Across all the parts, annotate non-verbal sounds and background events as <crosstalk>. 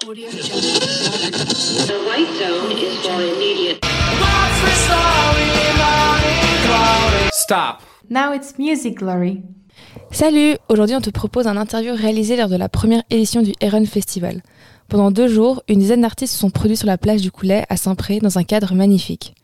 The white zone is for immediate. Stop. Now it's Music Glory. Salut Aujourd'hui, on te propose un interview réalisé lors de la première édition du Heron Festival. Pendant deux jours, une dizaine d'artistes se sont produits sur la plage du Coulet à Saint-Pré dans un cadre magnifique.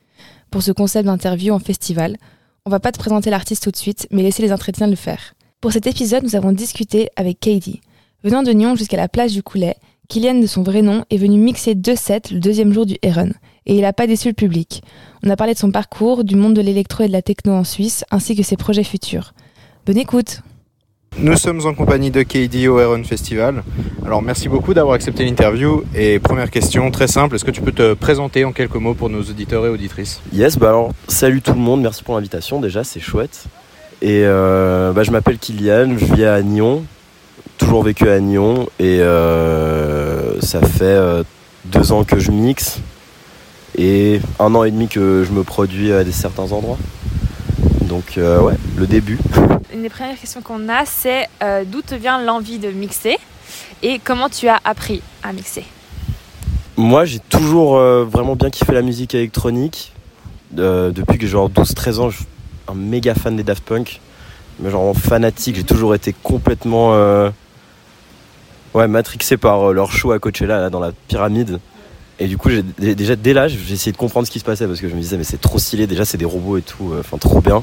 Pour ce concept d'interview en festival, on va pas te présenter l'artiste tout de suite, mais laisser les entretiens le faire. Pour cet épisode, nous avons discuté avec Katie. Venant de Nyon jusqu'à la plage du Coulet, Kylian de son vrai nom est venu mixer deux sets le deuxième jour du Heron. Et il n'a pas déçu le public. On a parlé de son parcours, du monde de l'électro et de la techno en Suisse, ainsi que ses projets futurs. Bonne écoute Nous sommes en compagnie de KD au Heron Festival. Alors merci beaucoup d'avoir accepté l'interview. Et première question très simple, est-ce que tu peux te présenter en quelques mots pour nos auditeurs et auditrices? Yes, bah alors salut tout le monde, merci pour l'invitation déjà, c'est chouette. Et euh, bah, je m'appelle Kylian, je vis à Nyon, toujours vécu à Nyon et euh, ça fait euh, deux ans que je mixe et un an et demi que je me produis à des certains endroits. Donc euh, ouais, le début. <laughs> Une des premières questions qu'on a, c'est euh, d'où te vient l'envie de mixer et comment tu as appris à mixer? Moi j'ai toujours vraiment bien kiffé la musique électronique. Depuis que j'ai genre 12-13 ans, je suis un méga fan des Daft Punk. Mais genre fanatique, j'ai toujours été complètement ouais, matrixé par euh, leur show à Coachella là, dans la pyramide. Et du coup, déjà dès l'âge, j'ai essayé de comprendre ce qui se passait parce que je me disais, mais c'est trop stylé, déjà c'est des robots et tout, euh, enfin trop bien.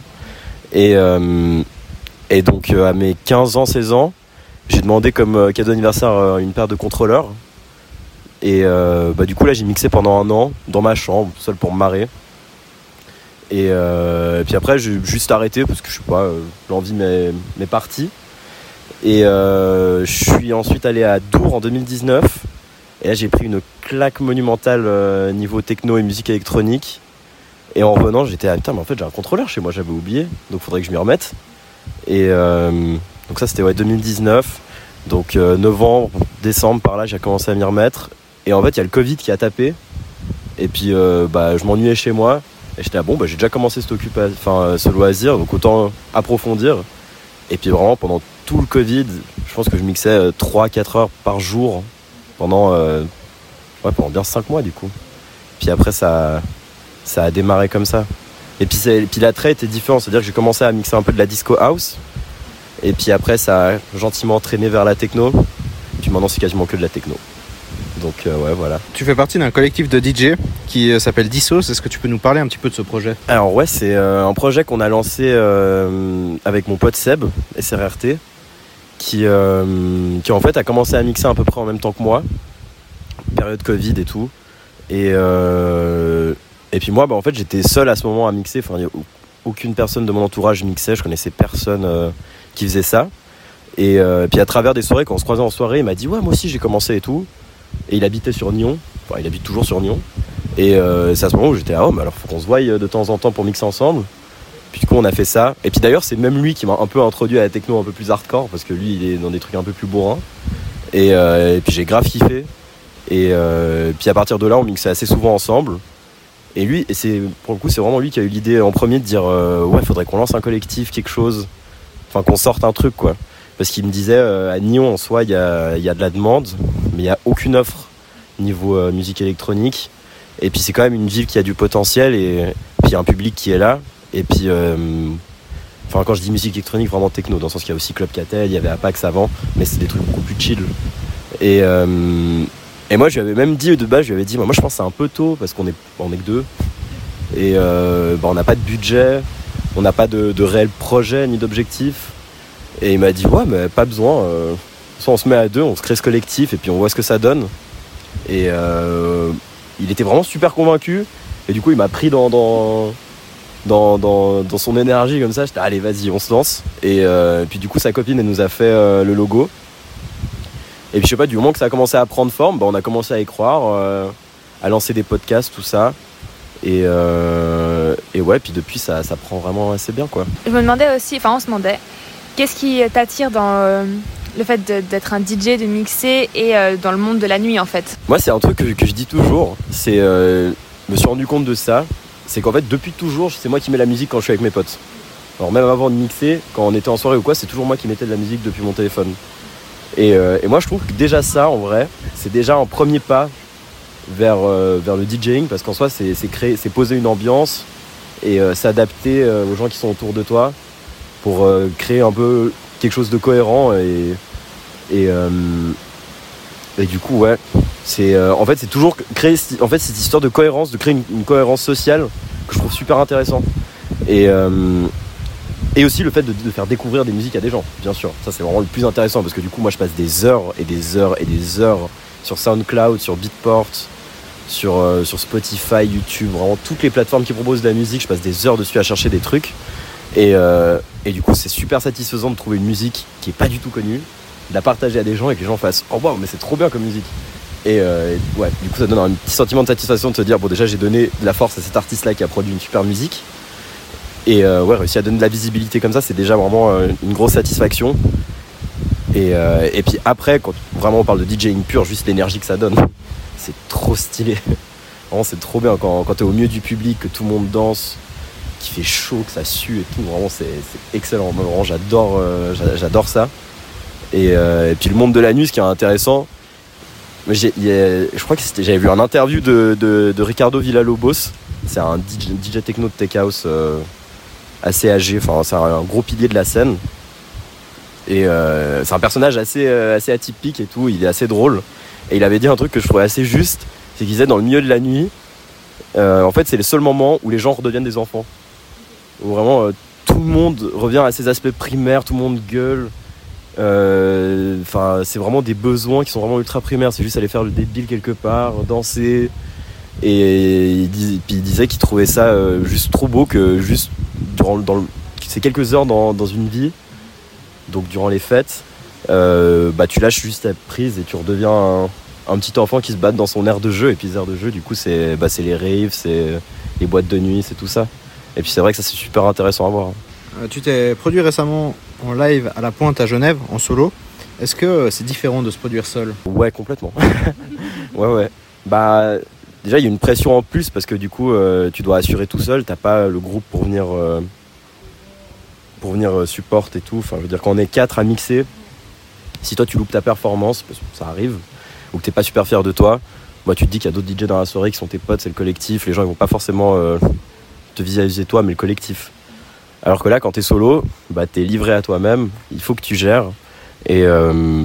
Et, euh, et donc à mes 15 ans, 16 ans, j'ai demandé comme cadeau d'anniversaire une paire de contrôleurs. Et bah, du coup, là, j'ai mixé pendant un an dans ma chambre, seul pour me marrer. Et, et puis après, j'ai juste arrêté parce que je sais pas, l'envie m'est partie. Et euh, je suis ensuite allé à Dour en 2019. Et là, j'ai pris une claque monumentale euh, niveau techno et musique électronique. Et en revenant, j'étais ah putain, mais en fait, j'ai un contrôleur chez moi, j'avais oublié. Donc, faudrait que je m'y remette. Et euh, donc, ça, c'était ouais, 2019. Donc, novembre, décembre, par là, j'ai commencé à m'y remettre. Et en fait, il y a le Covid qui a tapé. Et puis, bah, je m'ennuyais chez moi. Et j'étais là, bon, bah, j'ai déjà commencé enfin, ce loisir, donc autant approfondir. Et puis, vraiment, pendant tout le Covid, je pense que je mixais 3-4 heures par jour pendant, euh, pendant bien 5 mois, du coup. Puis après, ça, ça a démarré comme ça. Et puis, puis l'attrait était différent, c'est-à-dire que j'ai commencé à mixer un peu de la disco house. Et puis après, ça a gentiment traîné vers la techno. Puis maintenant, c'est quasiment que de la techno. Donc, euh, ouais, voilà. Tu fais partie d'un collectif de DJ qui euh, s'appelle Dissos. Est-ce que tu peux nous parler un petit peu de ce projet? Alors ouais, c'est euh, un projet qu'on a lancé euh, avec mon pote Seb, SRRT, qui, euh, qui en fait a commencé à mixer à peu près en même temps que moi, période Covid et tout. Et, euh, et puis moi, bah, en fait, j'étais seul à ce moment à mixer. Enfin, aucune personne de mon entourage mixait. Je connaissais personne euh, qui faisait ça. Et euh, puis à travers des soirées, quand on se croisait en soirée, il m'a dit ouais, moi aussi j'ai commencé et tout. Et il habitait sur Nyon. Enfin, il habite toujours sur Nyon. Et euh, c'est à ce moment où j'étais oh, mais alors faut qu'on se voie euh, de temps en temps pour mixer ensemble. Puis du coup on a fait ça. Et puis d'ailleurs c'est même lui qui m'a un peu introduit à la techno un peu plus hardcore parce que lui il est dans des trucs un peu plus bourrins. Et, euh, puis j'ai grave kiffé. Et puis à partir de là on mixait assez souvent ensemble. Et lui, c'est pour le coup c'est vraiment lui qui a eu l'idée en premier de dire ouais faudrait qu'on lance un collectif, quelque chose. Enfin qu'on sorte un truc quoi. Parce qu'il me disait euh, à Nyon en soi il y a, y a de la demande, mais il n'y a aucune offre niveau euh, musique électronique. Et puis c'est quand même une ville qui a du potentiel et puis il y a un public qui est là. Et puis, euh, quand je dis musique électronique, vraiment techno, dans le sens qu'il y a aussi Club Catel, il y avait Apax avant, mais c'est des trucs beaucoup plus chill. Et, et moi je lui avais même dit de base, je lui avais dit, moi je pense que c'est un peu tôt parce qu'on est, on est que deux. Et bah, on n'a pas de budget, on n'a pas de, de réel projet ni d'objectif. Et il m'a dit, ouais, mais pas besoin. euh, soit on se met à deux, on se crée ce collectif et puis on voit ce que ça donne. Et euh, il était vraiment super convaincu. Et du coup, il m'a pris dans, dans, dans, dans, dans son énergie comme ça. J'étais, allez, vas-y, on se lance. Et euh, puis du coup, sa copine, elle nous a fait le logo. Et puis je sais pas, du moment que ça a commencé à prendre forme, bah, on a commencé à y croire, à lancer des podcasts, tout ça. Et, et ouais, puis depuis, ça, ça prend vraiment assez bien, quoi. Je me demandais aussi, enfin on se demandait, qu'est-ce qui t'attire dans euh, le fait d'être un DJ, de mixer et euh, dans le monde de la nuit en fait? Moi, c'est un truc que, je dis toujours. C'est, euh, me suis rendu compte de ça. C'est qu'en fait, depuis toujours, c'est moi qui mets la musique quand je suis avec mes potes. Alors même avant de mixer, quand on était en soirée ou quoi, c'est toujours moi qui mettais de la musique depuis mon téléphone. Et, euh, moi je trouve que déjà ça en vrai, c'est déjà un premier pas vers, vers le DJing parce qu'en soi c'est poser une ambiance et s'adapter aux gens qui sont autour de toi pour euh, créer un peu quelque chose de cohérent et, et, euh, et du coup ouais c'est euh, en fait c'est toujours créer en fait cette histoire de cohérence de créer une, cohérence sociale que je trouve super intéressant. Et et aussi le fait de, de faire découvrir des musiques à des gens bien sûr. Ça c'est vraiment le plus intéressant parce que du coup moi je passe des heures et des heures et des heures sur SoundCloud sur Beatport sur, sur Spotify, YouTube, vraiment toutes les plateformes qui proposent de la musique, je passe des heures dessus à chercher des trucs. Et, euh, et du coup, c'est super satisfaisant de trouver une musique qui est pas du tout connue, de la partager à des gens et que les gens fassent Oh waouh, mais c'est trop bien comme musique. Et, euh, ouais, du coup, ça donne un petit sentiment de satisfaction de se dire Bon, déjà, j'ai donné de la force à cet artiste-là qui a produit une super musique. Et euh, ouais, réussir à donner de la visibilité comme ça, c'est déjà vraiment une grosse satisfaction. Et, et puis après, quand vraiment on parle de DJing pur, juste l'énergie que ça donne, c'est trop stylé. <laughs> Vraiment, c'est trop bien quand, quand t'es au milieu du public, que tout le monde danse, qu'il fait chaud, que ça sue et tout. Vraiment, c'est excellent. Vraiment, j'adore euh, j'a- j'adore ça. Et, euh, et puis le monde de la nuit, ce qui est intéressant, je crois que j'avais vu un interview de, Ricardo Villalobos. C'est un DJ, techno de tech house euh, assez âgé. Enfin, c'est un, gros pilier de la scène. Et c'est un personnage assez, assez atypique et tout. Il est assez drôle. Et il avait dit un truc que je trouvais assez juste. C'est qu'il disait dans le milieu de la nuit, en fait, c'est les seuls moments où les gens redeviennent des enfants. Où vraiment euh, tout le monde revient à ses aspects primaires, tout le monde gueule. Euh, Enfin, c'est vraiment des besoins qui sont vraiment ultra primaires. C'est juste aller faire le débile quelque part, danser. Et puis il disait qu'il trouvait ça euh, juste trop beau que juste durant dans le- ces quelques heures dans, dans une vie, donc durant les fêtes, bah tu lâches juste ta prise et tu redeviens un, petit enfant qui se bat dans son air de jeu. Et puis les aires de jeu, du coup, c'est bah, c'est les raves, c'est les boîtes de nuit, c'est tout ça. Et puis c'est vrai que ça c'est super intéressant à voir. Euh, tu t'es produit récemment en live à la Pointe à Genève, en solo. Est-ce que euh, c'est différent de se produire seul? Ouais, complètement. <laughs> ouais, ouais. Bah, déjà, il y a une pression en plus parce que du coup, euh, tu dois assurer tout seul. T'as pas le groupe pour venir, euh, pour venir euh, support et tout. Enfin, je veux dire, quand on est quatre à mixer, si toi tu loupes ta performance, parce que ça arrive, ou que t'es pas super fier de toi, bah, tu te dis qu'il y a d'autres DJ dans la soirée qui sont tes potes, c'est le collectif. Les gens ils vont pas forcément te visualiser toi, mais le collectif. Alors que là, quand t'es solo, bah, t'es livré à toi-même. Il faut que tu gères. Et, euh,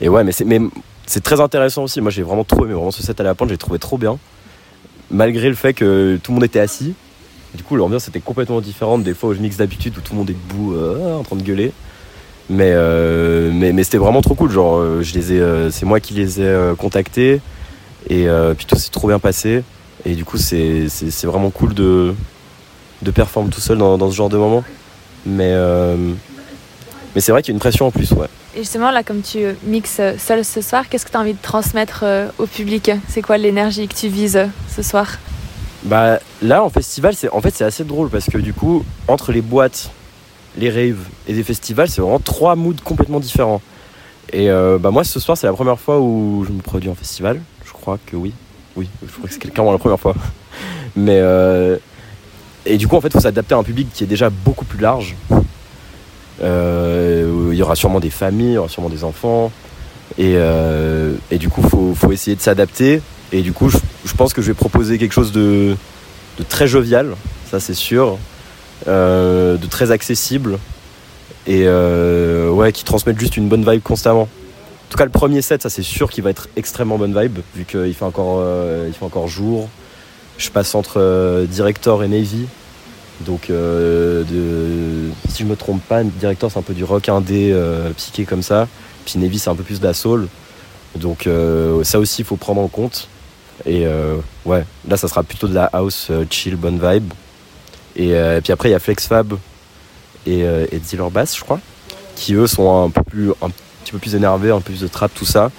et ouais, mais c'est, très intéressant aussi. Moi, j'ai vraiment trop aimé. Vraiment, ce set à la pointe, j'ai trouvé trop bien. Malgré le fait que tout le monde était assis. Du coup, l'ambiance était complètement différente des fois où je mixe d'habitude où tout le monde est debout euh, en train de gueuler. Mais, euh, mais, mais c'était vraiment trop cool. Genre, je les ai, c'est moi qui les ai contactés. Et puis tout s'est trop bien passé. Et du coup, c'est, vraiment cool de, de performer tout seul dans, dans ce genre de moment. Mais, euh, mais c'est vrai qu'il y a une pression en plus, ouais. Et justement, là, comme tu mixes euh, seul ce soir, qu'est-ce que tu as envie de transmettre euh, au public? C'est quoi l'énergie que tu vises ce soir? Bah là en festival c'est en fait c'est assez drôle parce que du coup entre les boîtes, les raves et des festivals c'est vraiment trois moods complètement différents. Et euh, bah moi ce soir c'est la première fois où je me produis en festival. Je crois que oui. Oui, je crois que c'est clairement la première fois. Mais euh, et du coup en fait il faut s'adapter à un public qui est déjà beaucoup plus large. Euh, il y aura sûrement des familles, il y aura sûrement des enfants. Et, euh, du coup faut, faut essayer de s'adapter. Et du coup je, pense que je vais proposer quelque chose de, très jovial, ça c'est sûr, de très accessible et ouais, qui transmettent juste une bonne vibe constamment. En tout cas, le premier set, ça c'est sûr qu'il va être extrêmement bonne vibe vu qu'il fait encore, euh, il fait encore jour. Je passe entre euh, Director et Navy. Donc, euh, si je me trompe pas, Director c'est un peu du rock indé, euh, psyché comme ça. Puis Navy c'est un peu plus de la soul. Donc, ça aussi, il faut prendre en compte. Et ouais, là ça sera plutôt de la house chill, bonne vibe. Et, puis après il y a FlexFab et, euh, et Dealer Bass, je crois, qui eux sont un peu plus, petit peu plus énervés, un peu plus de trap, tout ça.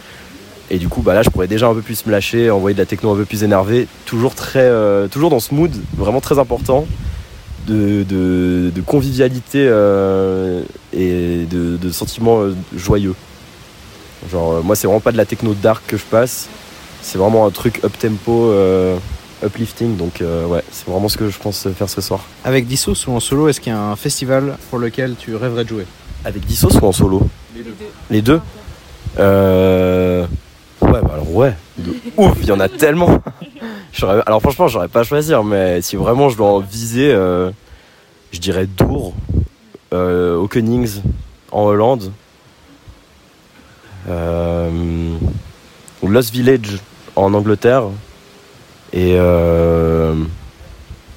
Et du coup, bah là, je pourrais déjà un peu plus me lâcher, envoyer de la techno un peu plus énervée, toujours très, euh, toujours dans ce mood vraiment très important de, de, de convivialité euh, et de, de sentiments euh, joyeux. Genre, moi, c'est vraiment pas de la techno dark que je passe, c'est vraiment un truc up tempo, uplifting. Donc ouais, c'est vraiment ce que je pense faire ce soir. Avec Dissos ou en solo, est-ce qu'il y a un festival pour lequel tu rêverais de jouer? Avec Dissos ou en solo? Les deux euh... Ouais, bah alors ouais, ouf, il y en a tellement. <laughs> Alors franchement, j'aurais pas à choisir, mais si vraiment je dois en viser, euh, je dirais Dour, euh, au Konings, en Hollande, euh, Lost Village, en Angleterre, et, euh,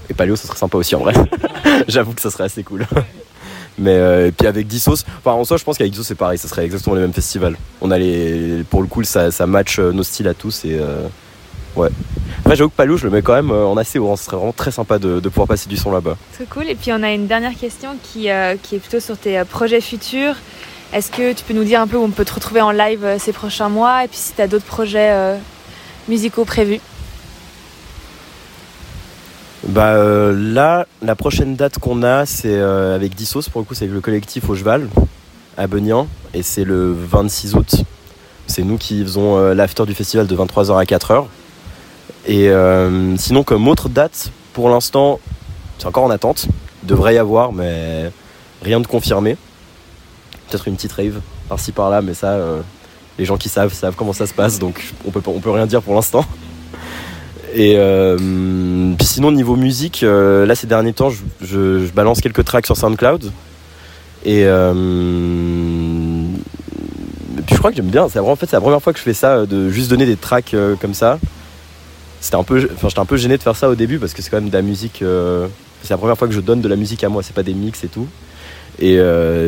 et Paleo, ça serait sympa aussi en vrai. <laughs> J'avoue que ça serait assez cool. <laughs> Mais euh, et puis avec Dissos, enfin en soi je pense qu'avec Dissos c'est pareil, ça serait exactement le même festival. On pour le coup ça, ça match euh, nos styles à tous et euh, ouais. Après j'avoue que Palou je le mets quand même en assez haut, hein. ce serait vraiment très sympa de, pouvoir passer du son là-bas. Très cool. Et puis on a une dernière question qui, qui est plutôt sur tes projets futurs. Est-ce que tu peux nous dire un peu où on peut te retrouver en live ces prochains mois? Et puis si tu as d'autres projets musicaux prévus Bah euh, là, la prochaine date qu'on a c'est euh, avec Dissos, pour le coup c'est avec le collectif au Cheval à Benyan et c'est le 26 août. C'est nous qui faisons euh, l'after du festival de 23h à 4h. Et sinon comme autre date, pour l'instant c'est encore en attente, devrait y avoir mais rien de confirmé. Peut-être une petite rave par-ci par-là mais ça les gens qui savent savent comment ça se passe donc on peut, on peut rien dire pour l'instant. Et euh, puis sinon niveau musique, euh, là ces derniers temps, je, balance quelques tracks sur SoundCloud. Et, euh, et puis je crois que j'aime bien. C'est en fait c'est la première fois que je fais ça, de juste donner des tracks comme ça. C'était un peu, enfin j'étais un peu gêné de faire ça au début parce que c'est quand même de la musique. c'est la première fois que je donne de la musique à moi. C'est pas des mix et tout. Et,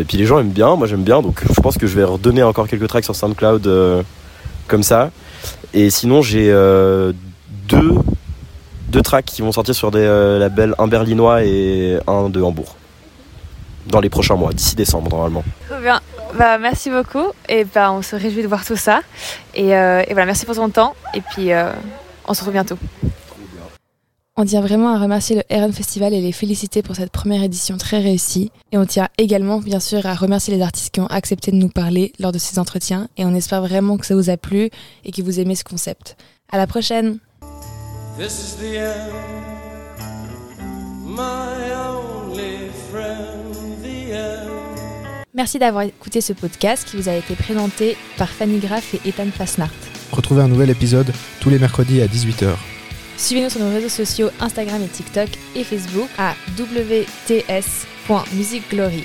puis les gens aiment bien, moi j'aime bien, donc je pense que je vais redonner encore quelques tracks sur SoundCloud comme ça. Et sinon j'ai deux, deux tracks qui vont sortir sur des euh, labels, un berlinois et un de Hambourg. Dans les prochains mois, d'ici décembre normalement. Très bien. Bah, merci beaucoup. Et bah, on se réjouit de voir tout ça. Et, euh, et voilà, merci pour ton temps. Et puis euh, on se retrouve bientôt. On tient vraiment à remercier le Heron Festival et les féliciter pour cette première édition très réussie. Et on tient également, bien sûr, à remercier les artistes qui ont accepté de nous parler lors de ces entretiens. Et on espère vraiment que ça vous a plu et que vous aimez ce concept. À la prochaine! This is the end, my only friend, the end. Merci d'avoir écouté ce podcast qui vous a été présenté par Fanny Graff et Ethan Fasnart. Retrouvez un nouvel épisode tous les mercredis à 18h. Suivez-nous sur nos réseaux sociaux Instagram et TikTok et Facebook à wts.musicglory.